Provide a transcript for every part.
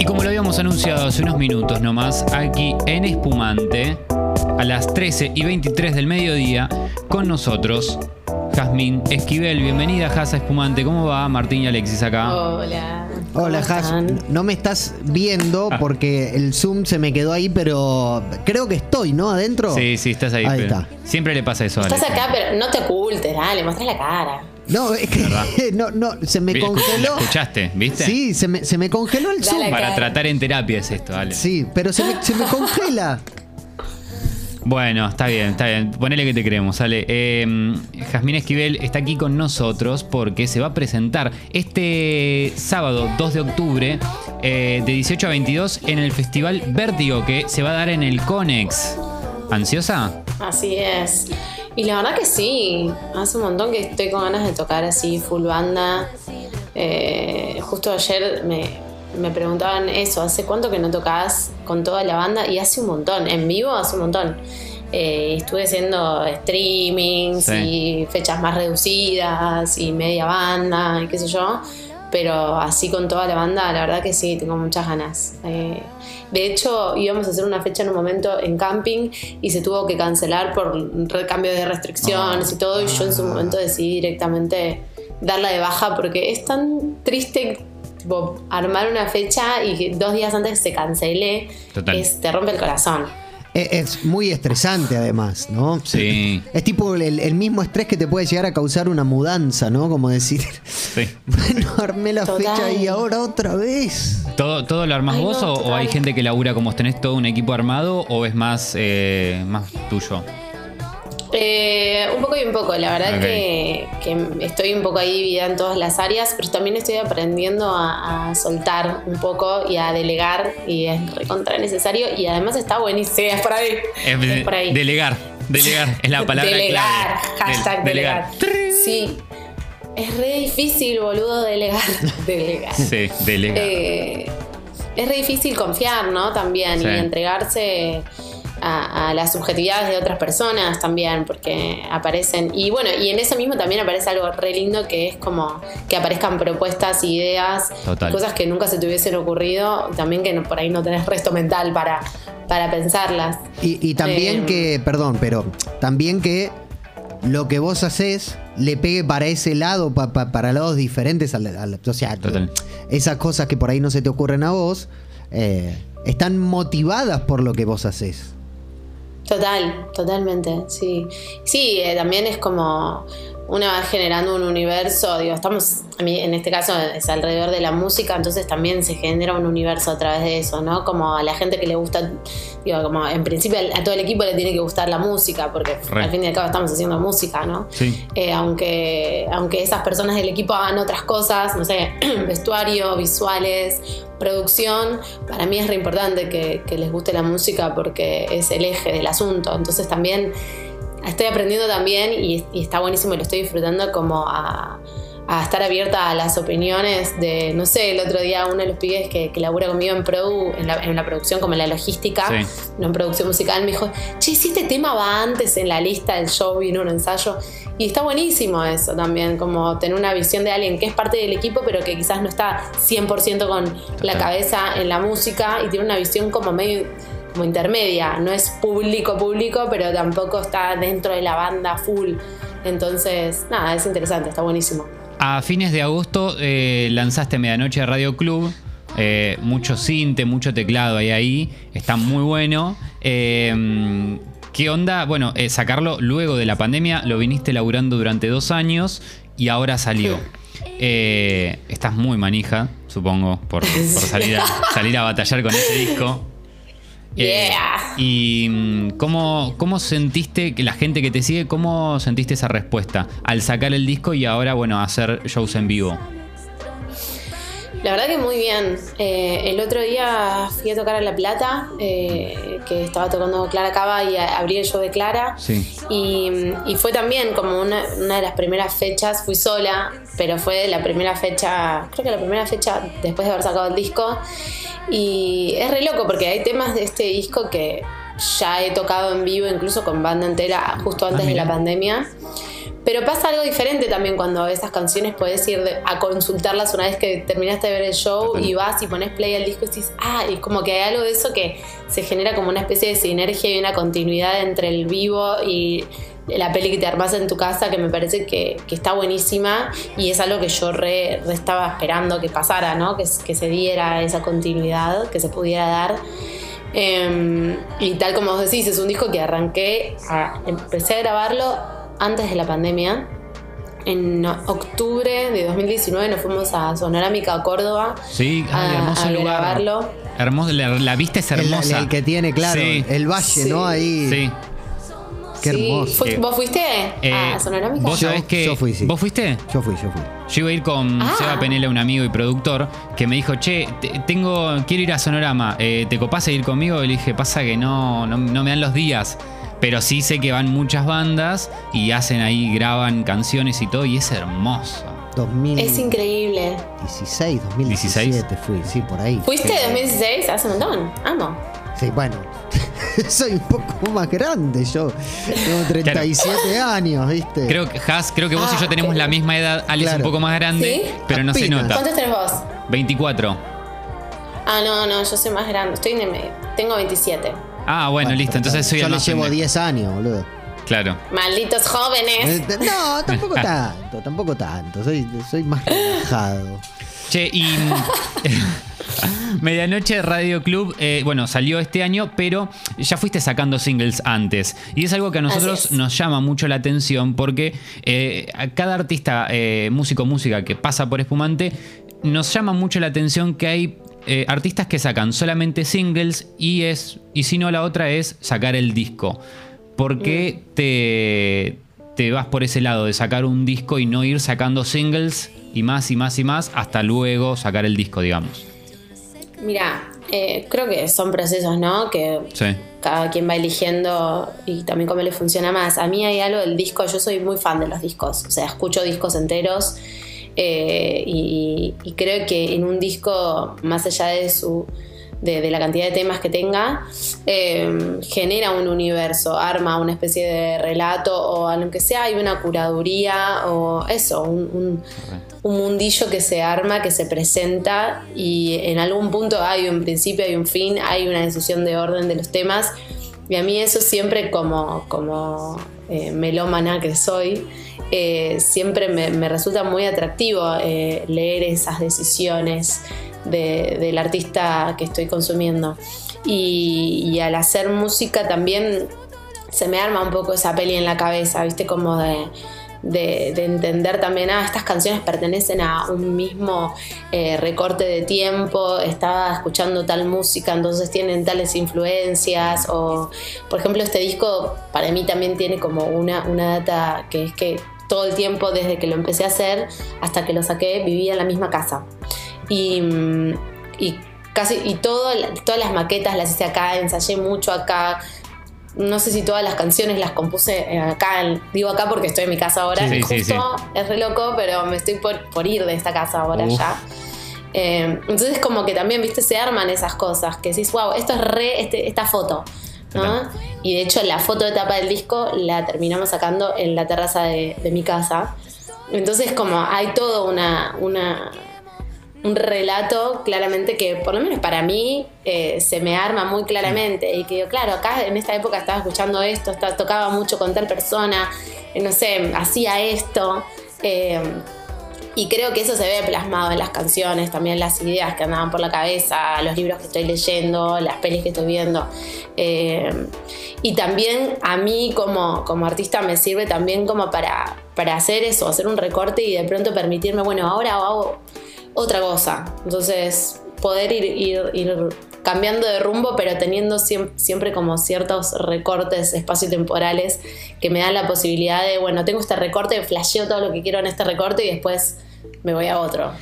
Y como lo habíamos anunciado hace unos minutos nomás, aquí en Espumante, a las 13 y 23 del mediodía, con nosotros, Jazmín Esquivel. Bienvenida, Jasa Espumante. ¿Cómo va? Martín y Alexis acá. Hola. Hola, ¿cómo Has. están? No me estás viendo Ah. porque el Zoom se me quedó ahí, pero creo que estoy, ¿no? Adentro. Sí, sí, estás ahí. Ahí pero está. Siempre le pasa eso a Estás Alex. acá, pero no te ocultes, dale, mostrás la cara. No, es que no, no, se me congeló. ¿la ¿Escuchaste? ¿Viste? Sí, se me, se me congeló el Zoom. Para tratar en terapia es esto, Ale. Sí, pero se me, se me congela. Bueno, está bien, está bien. Ponele que te creemos, Ale. Eh, Jazmín Esquivel está aquí con nosotros porque se va a presentar este sábado 2 de octubre eh, de 18 a 22 en el Festival Vértigo que se va a dar en el Conex. ¿Ansiosa? Así es. Y la verdad que sí, hace un montón que estoy con ganas de tocar así, full banda. Eh, justo ayer me, me preguntaban eso, ¿hace cuánto que no tocas con toda la banda? Y hace un montón, en vivo hace un montón. Eh, estuve haciendo streamings Sí. y fechas más reducidas y media banda y qué sé yo. Pero así con toda la banda, la verdad que sí, tengo muchas ganas. Eh, de hecho, íbamos a hacer una fecha en un momento en camping y se tuvo que cancelar por recambio de restricciones y todo. Y yo en su momento decidí directamente darla de baja porque es tan triste tipo, armar una fecha y que dos días antes se cancele. Total. Es, te rompe el corazón. Es, muy estresante además, ¿no? Sí. Es tipo el, el mismo estrés que te puede llegar a causar una mudanza, ¿no? Como decir, Sí. bueno, armé la Total. fecha y ahora otra vez. ¿Todo, todo lo armás Ay, vos no, o, o hay gente que labura como tenés todo un equipo armado o es más, eh, más tuyo? Eh, un poco y un poco, la verdad Ok. que, que estoy un poco ahí dividida en todas las áreas, pero también estoy aprendiendo a, a soltar un poco y a delegar y es recontra necesario y además está buenísimo, sí, es por ahí, Es es por ahí. Delegar. Delegar es la palabra delegar, clave. hashtag Del- delegar. Sí, es re difícil, boludo, delegar. delegar. Sí, delegar. Eh, es re difícil confiar, ¿no? También Sí. y entregarse a, a las subjetividades de otras personas también, porque aparecen. Y bueno, y en eso mismo también aparece algo re lindo que es como que aparezcan propuestas, ideas, Total. cosas que nunca se te hubiesen ocurrido, también que no- por ahí no tenés resto mental para, para pensarlas. Y, y también Eh, que, perdón, pero también que lo que vos haces le pegue para ese lado, pa- pa- para lados diferentes. Al, al- o sea, Total. esas cosas que por ahí no se te ocurren a vos, eh, están motivadas por lo que vos haces. Total, totalmente, sí. Sí, eh, también es como una va generando un universo, digo, estamos, a mí en este caso es alrededor de la música, entonces también se genera un universo a través de eso, ¿no? Como a la gente que le gusta, digo, como en principio a todo el equipo le tiene que gustar la música, porque Re. al fin y al cabo estamos haciendo música, ¿no? Sí. Eh, aunque, aunque esas personas del equipo hagan otras cosas, no sé, vestuario, visuales, producción, para mí es re importante que, que les guste la música porque es el eje del asunto. Entonces también estoy aprendiendo también y, y está buenísimo y lo estoy disfrutando como a, a estar abierta a las opiniones de, no sé, el otro día uno de los pibes que, que labura conmigo en Produ, en la, en la producción, como en la logística, Sí. no en producción musical, me dijo, che, si este tema va antes en la lista del show y en un ensayo. Y está buenísimo eso también, como tener una visión de alguien que es parte del equipo, pero que quizás no está 100% con la cabeza en la música y tiene una visión como medio como intermedia, no es público público, pero tampoco está dentro de la banda full. Entonces, nada, es interesante, está buenísimo. A fines de agosto eh, lanzaste Medianoche Radio Club. eh, mucho cinte, mucho teclado ahí ahí. Está muy bueno. Eh, ¿Qué onda? Bueno, eh, sacarlo luego de la pandemia. Lo viniste laburando durante dos años y ahora salió. Estás muy manija, supongo, por, por salir, a, salir a batallar con ese disco. Eh, Yeah. ¿Y mm, cómo, cómo sentiste que la gente que te sigue, cómo sentiste esa respuesta al sacar el disco y ahora, bueno, hacer shows en vivo? La verdad que muy bien. Eh, el otro día fui a tocar a La Plata, eh, que estaba tocando Clara Cava y a- abrí el show de Clara. Sí. Y, y fue también como una, una de las primeras fechas, fui sola, pero fue la primera fecha, creo que la primera fecha después de haber sacado el disco. Y es re loco porque hay temas de este disco que ya he tocado en vivo, incluso con banda entera, justo antes de mira. la pandemia. Pero pasa algo diferente también cuando esas canciones puedes ir de- a consultarlas una vez que terminaste de ver el show y vas y pones play al disco y dices, ah, y como que hay algo de eso que se genera como una especie de sinergia y una continuidad entre el vivo y la peli que te armas en tu casa que me parece que, que está buenísima y es algo que yo re, re estaba esperando que pasara, ¿no? Que, que se diera esa continuidad, que se pudiera dar. Eh, y tal como vos decís, es un disco que arranqué, a- empecé a grabarlo antes de la pandemia. En octubre de 2019 nos fuimos a Sonorámica, Córdoba. Sí, ay, a- hermoso a lugar. grabarlo. Hermoso, la, la vista es El, hermosa. el que tiene, claro, Sí. el valle, Sí. ¿no? Ahí. Sí. Qué Sí. hermoso. Fu- ¿Vos fuiste Eh, a Sonorámica? Vos Yo- sabés que. yo fui, sí. ¿Vos fuiste? Yo fui, yo fui. Yo iba a ir con Ah. Seba Penela, un amigo y productor, que me dijo, che, te- tengo, quiero ir a Sonorama, eh, ¿te copás a ir conmigo? Y le dije, pasa que no, no, no me dan los días. Pero sí sé que van muchas bandas y hacen ahí, graban canciones y todo, y es hermoso. 2016, Es increíble. 2017 fui, sí, por ahí. ¿Fuiste en 2016? Hace un montón. Amo. Sí, bueno. Soy un poco más grande yo. Tengo 37 años, ¿viste? Creo que, Has, creo que vos Ah, y yo tenemos ok. la misma edad, Claro. un poco más grande, ¿Sí? pero no se Apenas. nota. ¿Cuántos tenés vos? 24. Ah, no, no, yo soy más grande. Estoy en el medio. Tengo 27. Ah, bueno, listo, entonces soy Yo el le más llevo pendejo. 10 años, boludo. Claro. Malditos jóvenes. Eh, No, tampoco tanto, tampoco tanto. Soy, soy más relajado. Che, y. Medianoche Radio Club, eh, bueno, salió este año, pero ya fuiste sacando singles antes. Y es algo que a nosotros nos llama mucho la atención porque eh, a cada artista, eh, músico, música que pasa por Espumante, nos llama mucho la atención que hay eh, artistas que sacan solamente singles y es y si no la otra es sacar el disco. ¿Por qué te, te vas por ese lado de sacar un disco y no ir sacando singles y más y más y más hasta luego sacar el disco, digamos? Mira, eh, creo que son procesos, ¿no? Que Sí. cada quien va eligiendo y también cómo le funciona más. A mí hay algo del disco, yo soy muy fan de los discos, o sea, escucho discos enteros eh, y, y creo que en un disco, más allá de su de, de la cantidad de temas que tenga, eh, genera un universo, arma una especie de relato o aunque sea hay una curaduría o eso, un, un- un mundillo que se arma, que se presenta y en algún punto hay un principio, hay un fin, hay una decisión de orden de los temas. Y a mí eso siempre como, como eh, melómana que soy, eh, siempre me, me resulta muy atractivo eh, leer esas decisiones de- del artista que estoy consumiendo. Y, y al hacer música también se me arma un poco esa peli en la cabeza, ¿viste? Como de, de- de entender también, ah, estas canciones pertenecen a un mismo eh, recorte de tiempo, estaba escuchando tal música, entonces tienen tales influencias, o por ejemplo este disco para mí también tiene como una, una data que es que todo el tiempo desde que lo empecé a hacer hasta que lo saqué vivía en la misma casa. Y, y casi y todo, todas las maquetas las hice acá, ensayé mucho acá. No sé si todas las canciones las compuse eh, acá, digo acá porque estoy en mi casa ahora. Sí, y sí, justo es re loco, pero me estoy por, por ir de esta casa ahora Uf. ya. Eh, entonces como que también, viste, se arman esas cosas, que decís, wow, esto es re este- esta foto. ¿no? Claro. Y de hecho la foto de tapa del disco la terminamos sacando en la terraza de, de mi casa. Entonces como hay todo una, una, un relato claramente que por lo menos para mí eh, se me arma muy claramente y que digo, claro, acá en esta época estaba escuchando esto, estaba- tocaba mucho con tal persona, eh, no sé, hacía esto. eh, y creo que eso se ve plasmado en las canciones, también las ideas que andaban por la cabeza, los libros que estoy leyendo, las pelis que estoy viendo. Y también a mí como, como artista me sirve también como para, para hacer eso, hacer un recorte y de pronto permitirme, bueno, ahora hago otra cosa. Entonces, poder ir, ir, ir cambiando de rumbo, pero teniendo siem- siempre como ciertos recortes espaciotemporales que me dan la posibilidad de, bueno, tengo este recorte, flasheo todo lo que quiero en este recorte y después me voy a otro.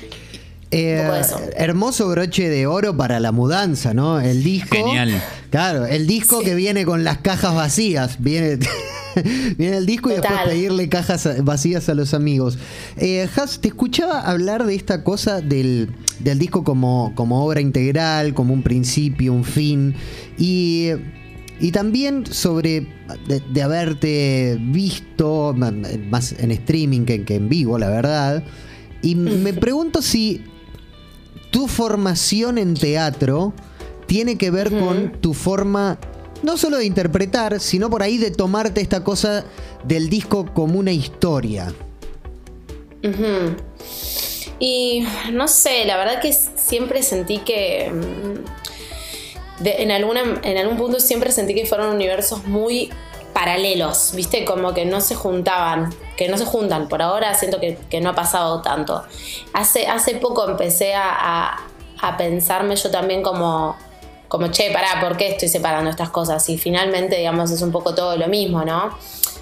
Eh, Un poco de eso. hermoso broche de oro para la mudanza, ¿no? El disco. Genial. Claro, el disco Sí. que viene con las cajas vacías. Viene, viene el disco y después pedirle cajas vacías a los amigos. Eh, Has, te escuchaba hablar de esta cosa del, del disco como, como obra integral, como un principio, un fin. Y y también sobre de, de haberte visto más en streaming que, que en vivo, la verdad. Y me pregunto si tu formación en teatro tiene que ver con tu forma no solo de interpretar, sino por ahí de tomarte esta cosa del disco como una historia. Y no sé, la verdad que siempre sentí que. mm, en, en algún punto siempre sentí que fueron universos muy paralelos, ¿viste? Como que no se juntaban, que no se juntan. Por ahora siento que, no ha pasado tanto. Hace, hace poco empecé a- a pensarme yo también como, como, che, pará, ¿por qué estoy separando estas cosas? Y finalmente, digamos, es un poco todo lo mismo, ¿no?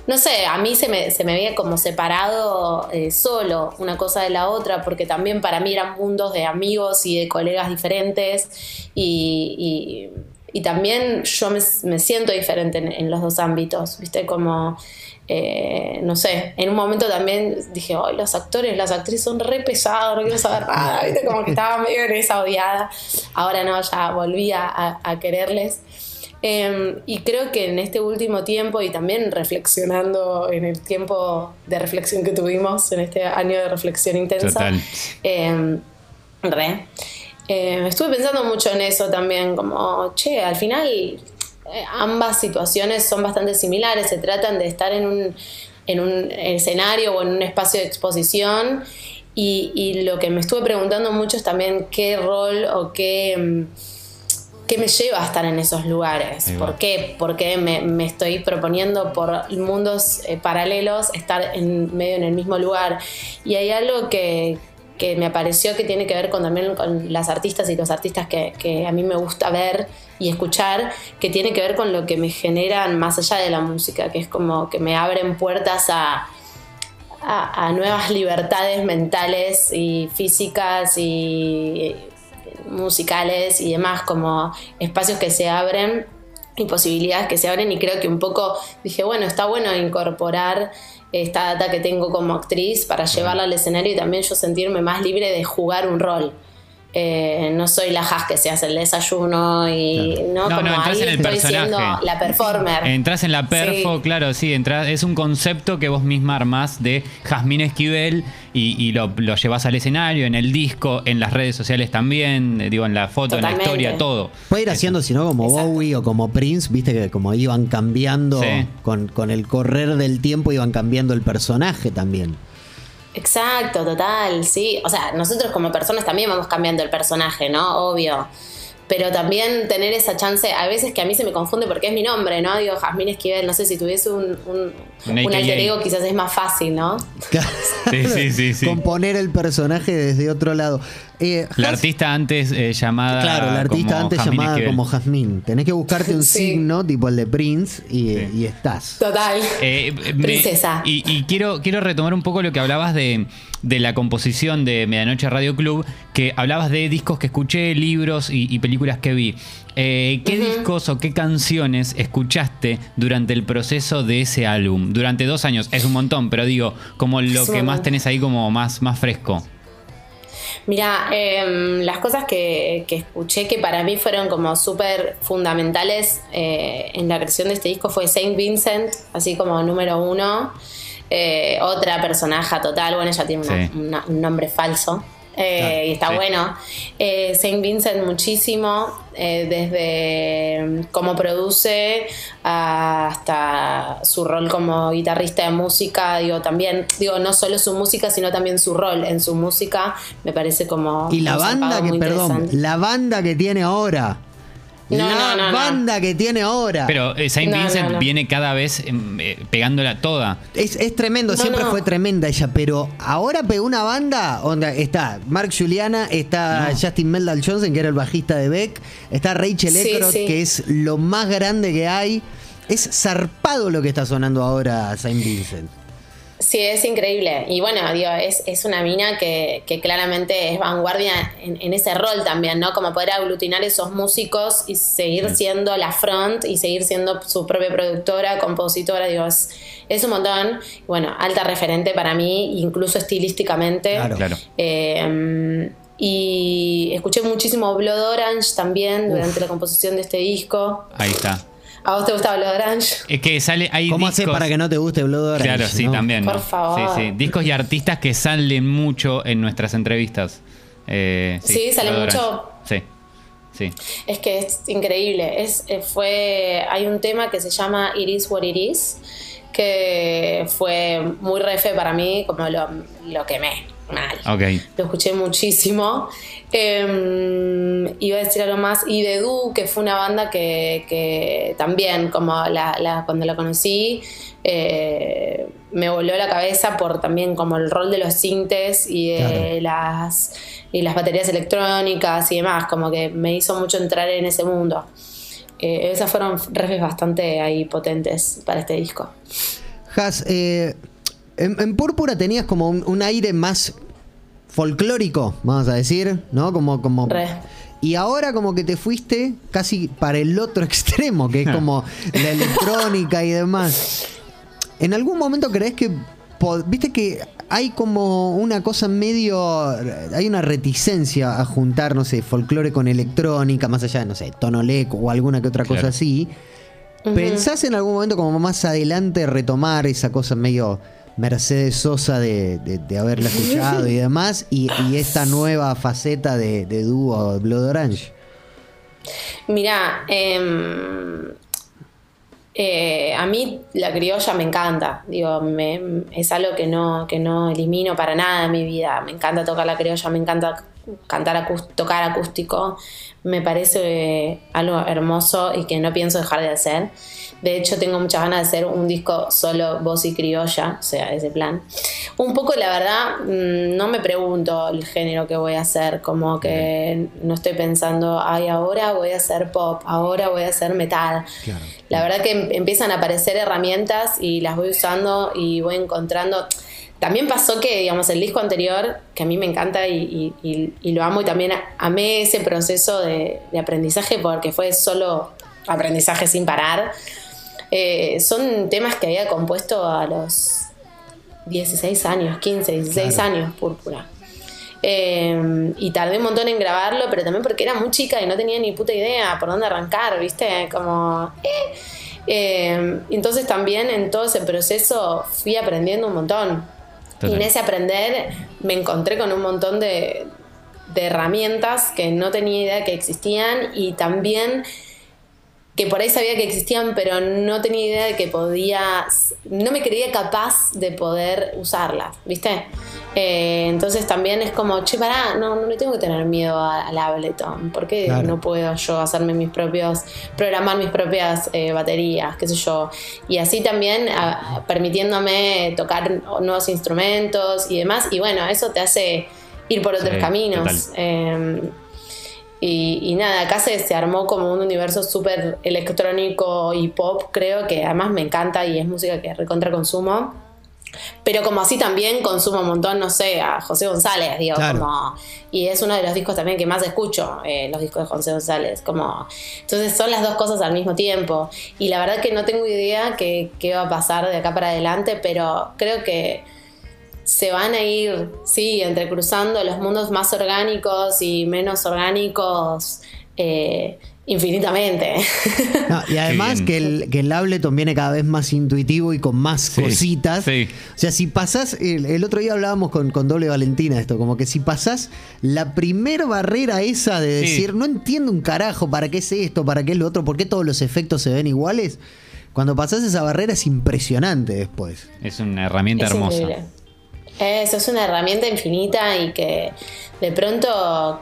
No sé, a mí se me, se me veía como separado eh, solo una cosa de la otra, porque también para mí eran mundos de amigos y de colegas diferentes y, y- y también yo me, me siento diferente en, en los dos ámbitos, ¿viste? Como, eh, no sé, en un momento también dije, ay, los actores, las actrices son re pesados, no quiero saber nada, ¿viste? Como que estaba medio en esa odiada. Ahora no, ya volví a, a- a quererles. Eh, y creo que en este último tiempo y también reflexionando en el tiempo de reflexión que tuvimos, en este año de reflexión intensa, Total. eh, re, eh, estuve pensando mucho en eso también, como, che, al final eh, ambas situaciones son bastante similares, se tratan de estar en un, en un escenario o en un espacio de exposición y, y lo que me estuve preguntando mucho es también qué rol o qué... mm, ¿Qué me lleva a estar en esos lugares? ¿Por qué? Porque me, me estoy proponiendo por mundos eh, paralelos estar en medio en el mismo lugar. Y hay algo que, que me apareció que tiene que ver con también con las artistas y los artistas que, a mí me gusta ver y escuchar, que tiene que ver con lo que me generan más allá de la música, que es como que me abren puertas a, a, a nuevas libertades mentales y físicas y musicales y demás, como espacios que se abren y posibilidades que se abren. Y creo que un poco dije, bueno, está bueno incorporar esta data que tengo como actriz para llevarla al escenario y también yo sentirme más libre de jugar un rol. Eh, no soy la has que se hace el desayuno y no, No, como no, entras ahí en el estoy personaje. siendo la performer. Entras en la perfo, Sí. claro, sí, entras, es un concepto que vos misma armás de Jazmín Esquivel y, y lo, lo llevas al escenario, en el disco, en las redes sociales también, eh, digo, en la foto, en la Totalmente. historia, todo. Puede ir haciendo, si no, como Exacto. Bowie o como Prince, viste que como iban cambiando Sí. con, con el correr del tiempo, iban cambiando el personaje también. Exacto, total, sí. O sea, nosotros como personas también vamos cambiando el personaje, ¿no? Obvio. Pero también tener esa chance, a veces que a mí se me confunde porque es mi nombre, ¿no? Digo, Jazmín Esquivel, no sé si tuviese un, un, Un alter ego quizás es más fácil, ¿no? Sí, sí, sí, sí. Componer el personaje desde otro lado. Eh, La artista antes eh, llamada. Claro, la artista como antes llamada Esquivel. como Jazmín. Tenés que buscarte un Sí. signo tipo el de Prince y, Sí. y estás. Total. Eh, me- Princesa. y y quiero, quiero retomar un poco lo que hablabas de, de la composición de Medianoche Radio Club, que hablabas de discos que escuché, libros y, y películas que vi. Eh, ¿Qué discos o qué canciones escuchaste durante el proceso de ese álbum? Durante dos años, es un montón, pero digo, como lo que más tenés ahí como más, más fresco. Mira, em, las cosas que, que escuché que para mí fueron como súper fundamentales eh, en la creación de este disco fue Saint Vincent, así como número uno. Eh, otra personaje total, bueno, ella tiene una- Sí. una- un nombre falso. Eh, Claro, y está sí. bueno. Eh, Saint Vincent muchísimo, eh, desde cómo produce hasta su rol como guitarrista de música, digo, también, digo, no solo su música, sino también su rol en su música, me parece como... Y la banda que, perdón, la banda que tiene ahora. No, la no, no, no. banda que tiene ahora. Pero eh, Saint No, Vincent no, no. viene cada vez em, eh, pegándola toda. Es, es tremendo, No, siempre no. fue tremenda ella, pero ahora pegó una banda, onda, está Mark Juliana, está No. Justin Meldal Johnson, que era el bajista de Beck, está Rachel Sí, Eckroth, sí. que es lo más grande que hay. Es zarpado lo que está sonando ahora Saint Vincent. Sí, es increíble. Y bueno, digo, es, es una mina que, que claramente es vanguardia en, en ese rol también, ¿no? Como poder aglutinar esos músicos y seguir siendo la front y seguir siendo su propia productora, compositora, digo, es, es un montón. Bueno, alta referente para mí, incluso estilísticamente. Claro. Claro. Eh, y escuché muchísimo Blood Orange también durante la composición de este disco. Ahí está. ¿A vos te gusta Blood Orange? Es que sale, hay ¿Cómo haces para que no te guste Blood Orange? Claro, sí, no? también. Por ¿no? favor. Sí, sí. Discos y artistas que salen mucho en nuestras entrevistas. Eh, Sí, sale Blood mucho. Orange. Sí, sí. Es que es increíble. Es, eh, fue, hay un tema que se llama It is what it is, que fue muy refe para mí, como lo, lo quemé mal. Lo escuché muchísimo. Eh, iba a decir algo más. Y de Du, que fue una banda que, que también, como la, la- cuando la conocí, eh, me voló la cabeza por también como el rol de los sintes y de las, y las baterías electrónicas y demás. Como que me hizo mucho entrar en ese mundo. Eh, esas fueron refes bastante ahí potentes para este disco. Has, eh, en, en Púrpura tenías como un, un aire más folclórico, vamos a decir, ¿no? Como, como. Re. Y ahora como que te fuiste casi para el otro extremo, que es como la electrónica y demás. ¿En algún momento crees que, viste que hay como una cosa medio, hay una reticencia a juntar, no sé, folclore con electrónica, más allá de, no sé, tonoleco o alguna que otra cosa así? ¿Pensás en algún momento como más adelante retomar esa cosa medio Mercedes Sosa de, de- de haberla escuchado y demás? Y, esta nueva faceta de, de Blood Orange. Mira, em, eh, a mí la criolla me encanta. Digo, me- es algo que no, que no elimino para nada en mi vida. Me encanta tocar la criolla, me encanta cantar tocar acústico. Me parece algo hermoso y que no pienso dejar de hacer. De hecho, tengo muchas ganas de hacer un disco solo voz y criolla, o sea, ese plan. Un poco, la verdad, mm, no me pregunto el género que voy a hacer, como que no estoy pensando, ay, ahora voy a hacer pop, ahora voy a hacer metal. La verdad que em- empiezan a aparecer herramientas y las voy usando y voy encontrando. También pasó que, digamos, el disco anterior, que a mí me encanta y, y- y- y lo amo y también amé ese proceso de, de aprendizaje porque fue solo aprendizaje sin parar. Eh, son temas que había compuesto a los 16 años, 15, 16 Claro. años, púrpura. Eh, y tardé un montón en grabarlo, pero también porque era muy chica y no tenía ni puta idea por dónde arrancar, ¿viste? Como. eh. Eh, entonces también en todo ese proceso fui aprendiendo un montón. Total. Y en ese aprender me encontré con un montón de, de herramientas que no tenía idea que existían y también que por ahí sabía que existían, pero no tenía idea de que podía, no me creía capaz de poder usarlas, ¿viste? Eh, entonces también es como, che, pará, no, no le tengo que tener miedo a- al Ableton, ¿por qué Claro. no puedo yo hacerme mis propios, programar mis propias eh, baterías, qué sé yo? Y así también a- permitiéndome tocar nuevos instrumentos y demás, y bueno, eso te hace ir por otros Sí, caminos. total. Eh, y, y nada, acá se, se armó como un universo súper electrónico y pop, creo que además me encanta y es música que recontra consumo. Pero como así también consumo un montón, no sé, a José González, digo, Claro. como. Y es uno de los discos también que más escucho, eh, los discos de José González. Como. Entonces son las dos cosas al mismo tiempo. Y la verdad que no tengo idea qué, qué va a pasar de acá para adelante, pero creo que se van a ir, sí, entrecruzando los mundos más orgánicos y menos orgánicos eh, infinitamente. No, y además que el, que el Ableton viene cada vez más intuitivo y con más Sí, cositas. sí. O sea, si pasás, el, el otro día hablábamos con, con Doble Valentina esto, como que si pasás la primer barrera esa de Sí. decir, no entiendo un carajo, ¿para qué es esto? ¿Para qué es lo otro? ¿Por qué todos los efectos se ven iguales? Cuando pasás esa barrera es impresionante después. Es una herramienta Es hermosa. increíble. Eso es una herramienta infinita y que de pronto,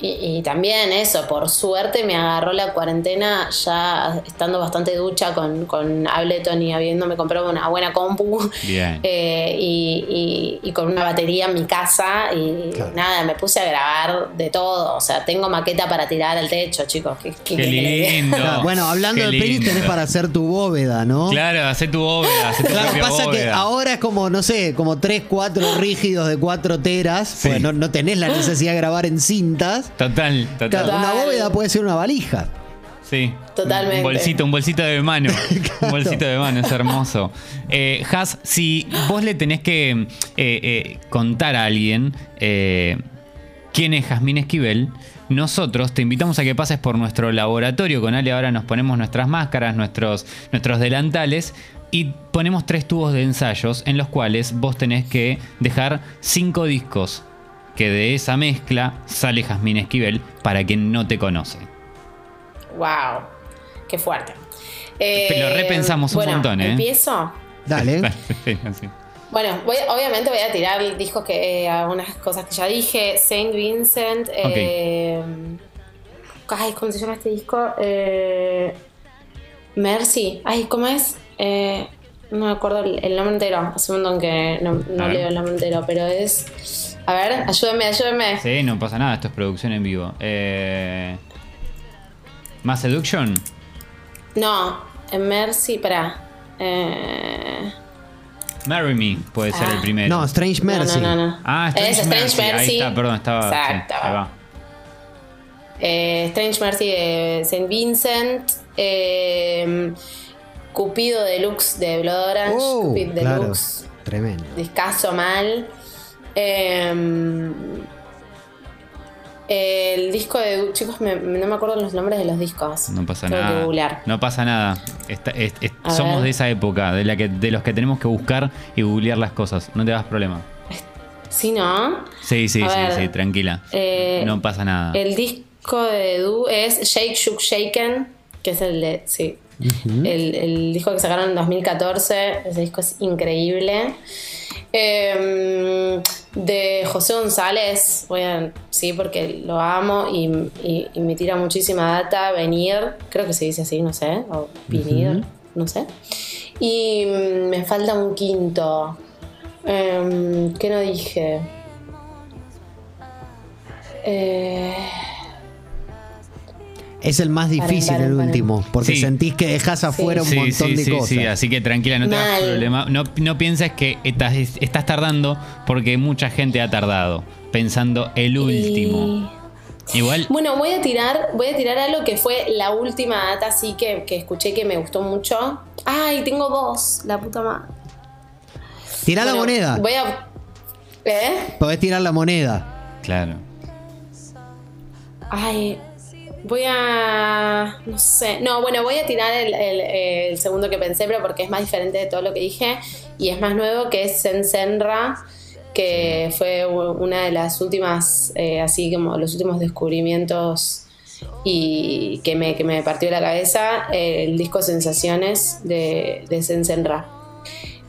y, y también eso, por suerte me agarró la cuarentena ya estando bastante ducha con, con Ableton y habiéndome comprado una buena compu Bien. eh, y, y- y con una batería en mi casa y Claro. nada, me puse a grabar de todo, o sea, tengo maqueta para tirar al techo, chicos. ¿Qué, qué Qué lindo. Claro, bueno, hablando Qué de pelis, tenés para hacer tu bóveda, ¿no? Claro, hacé tu bóveda, hacé tu Claro, pasa que bóveda. ahora es como, no sé, como 3, 4 rígidos de 4 teras, Sí. pues no, no tenés la necesidad de grabar en cintas. Total, total. Claro, una bóveda puede ser una valija. Sí. Totalmente. Un bolsito, un bolsito de mano. Un bolsito de mano, es hermoso. Eh, Has, si vos le tenés que eh, eh, contar a alguien eh, quién es Jazmín Esquivel, nosotros te invitamos a que pases por nuestro laboratorio. Con Ale ahora nos ponemos nuestras máscaras, nuestros, nuestros delantales y ponemos tres tubos de ensayos en los cuales vos tenés que dejar cinco discos. Que de esa mezcla sale Jazmín Esquivel para quien no te conoce. ¡Wow! ¡Qué fuerte! Lo repensamos un montón, ¿eh? ¿Empiezo? Dale. Bueno, voy, obviamente voy a tirar discos que eh, algunas cosas que ya dije. Saint Vincent. Eh, ay, ¿cómo se llama este disco? Eh, Mercy. Ay, ¿cómo es? Eh, no me acuerdo el, el nombre entero. Hace un montón que no, leo el nombre entero, pero es. A ver, ayúdenme, ayúdenme. Sí, no pasa nada, esto es producción en vivo. Eh, ¿Más Seduction? No, eh, Mercy, para. Eh, Marry Me puede ser Ah. el primero. No, Strange Mercy. No, no, no. no. Ah, Strange, Es Strange Mercy. Mercy. Ahí está, perdón, estaba. sí, Exacto. ahí va. Eh, Strange Mercy de Saint Vincent. eh, Cupido Deluxe de Blood Orange. Oh, Cupid claro. Deluxe. Tremendo. Discaso mal. Eh, el disco de. Chicos, me- no me acuerdo los nombres de los discos. No pasa Tengo que nada. googlear. No pasa nada. Está- es- es- A somos ver. de esa época, de la que, de los que tenemos que buscar y googlear las cosas. No te das problema. ¿Sí, no? Sí, sí, sí, ver, sí, tranquila. eh, no pasa nada. El disco de Edu es Shake Shook Shaken, que es el de. Sí. el, el disco que sacaron en 2014. Ese disco es increíble. Eh, de José González, voy a- sí, porque lo amo y, y- y me tira muchísima data. Venir, creo que se dice así, no sé. O venir, no sé. Y mm, me falta un quinto. Eh, ¿Qué no dije? Eh, Es el más difícil el último, porque Sí. sentís que dejas afuera un montón de cosas. sí, así que tranquila, no te hagas problema. No, no pienses que estás, estás tardando porque mucha gente ha tardado pensando el último. y- Igual, Bueno, voy a tirar, voy a tirar algo que fue la última data así que, que escuché que me gustó mucho. Ay, tengo dos, la puta madre. Tirá la moneda. Voy a. ¿Eh? Podés tirar la moneda. claro. Ay. Voy a. No sé. No, bueno, voy a tirar el, el- el segundo que pensé, pero porque es más diferente de todo lo que dije. Y es más nuevo, que es Sensenra, que fue una de las últimas, eh, así como los últimos descubrimientos y que me, que me partió la cabeza. eh, el disco Sensaciones de, de Sensenra.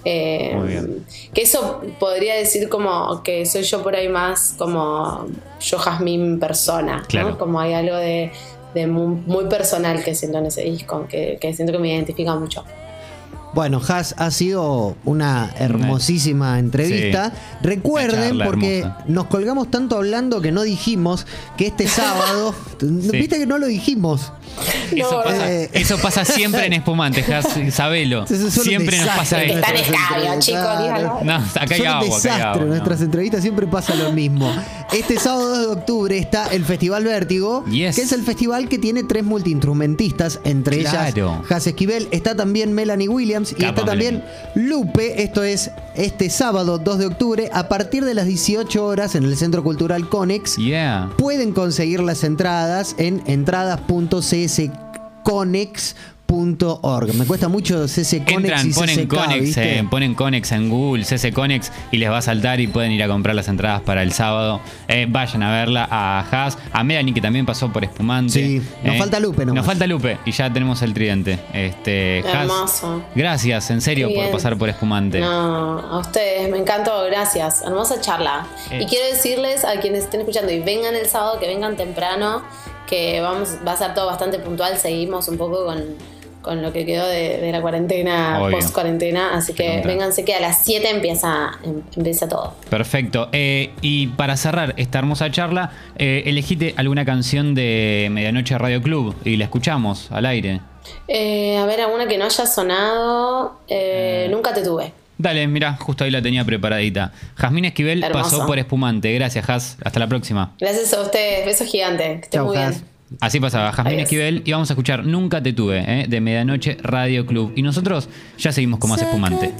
Eh, Muy bien. que eso podría decir como que soy yo por ahí más como yo Jazmín persona, ¿no? Claro. Como hay algo de, de muy, muy personal que siento en ese disco, que, que siento que me identifica mucho. Bueno, Has, ha sido una hermosísima entrevista. Recuerden, porque hermosa. nos colgamos tanto hablando que no dijimos que este sábado. Viste que no lo dijimos. Eso, No, pasa, eh. eso pasa siempre en espumante, Has, sabelo. Siempre nos pasa esto. Está en Nuestras escabio, entrevistas, chicos, claro. díganlo. No, acá hay agua, acá hay desastre. agua. Nuestras entrevistas siempre pasa lo mismo. Este sábado 2 de octubre está el Festival Vértigo, Yes. que es el festival que tiene tres multiinstrumentistas, entre Claro. ellas Has Esquivel, está también Melanie Williams y está también Lupe. Esto es este sábado 2 de octubre a partir de las 18 horas en el Centro Cultural Conex. Yeah. Pueden conseguir las entradas en entradas.csconex.org. Me cuesta mucho CC Conex Entran, y ponen CCK, Conex, ¿viste? eh, ponen Conex en Google, CC Conex y les va a saltar y pueden ir a comprar las entradas para el sábado. Eh, vayan a verla a Haas, a Melanie que también pasó por Espumante. Sí, nos Eh, falta Lupe nomás. Nos falta Lupe y ya tenemos el tridente. Este, Haas, Hermoso. gracias, en serio, por pasar por Espumante. No, a ustedes, me encantó, gracias. Hermosa charla. Eh. Y quiero decirles a quienes estén escuchando y vengan el sábado, que vengan temprano, que vamos, va a ser todo bastante puntual. Seguimos un poco con, con lo que quedó de, de la cuarentena, Obvio. post cuarentena. Así que Recontra. vénganse que a las 7 empieza, em- empieza todo. Perfecto. Eh, y para cerrar esta hermosa charla, eh, elegite alguna canción de Medianoche Radio Club y la escuchamos al aire. Eh, a ver, alguna que no haya sonado. eh, Nunca te tuve. Dale, mira, justo ahí la tenía preparadita. Jazmín Esquivel Hermoso. pasó por Espumante. Gracias, Jaz. Hasta la próxima. Gracias a ustedes. Besos gigantes. Que estén Chau, muy bien. Así pasaba, Jazmín. Esquivel y vamos a escuchar Nunca te tuve, ¿eh? de Medianoche Radio Club. Y nosotros ya seguimos como hace Espumante.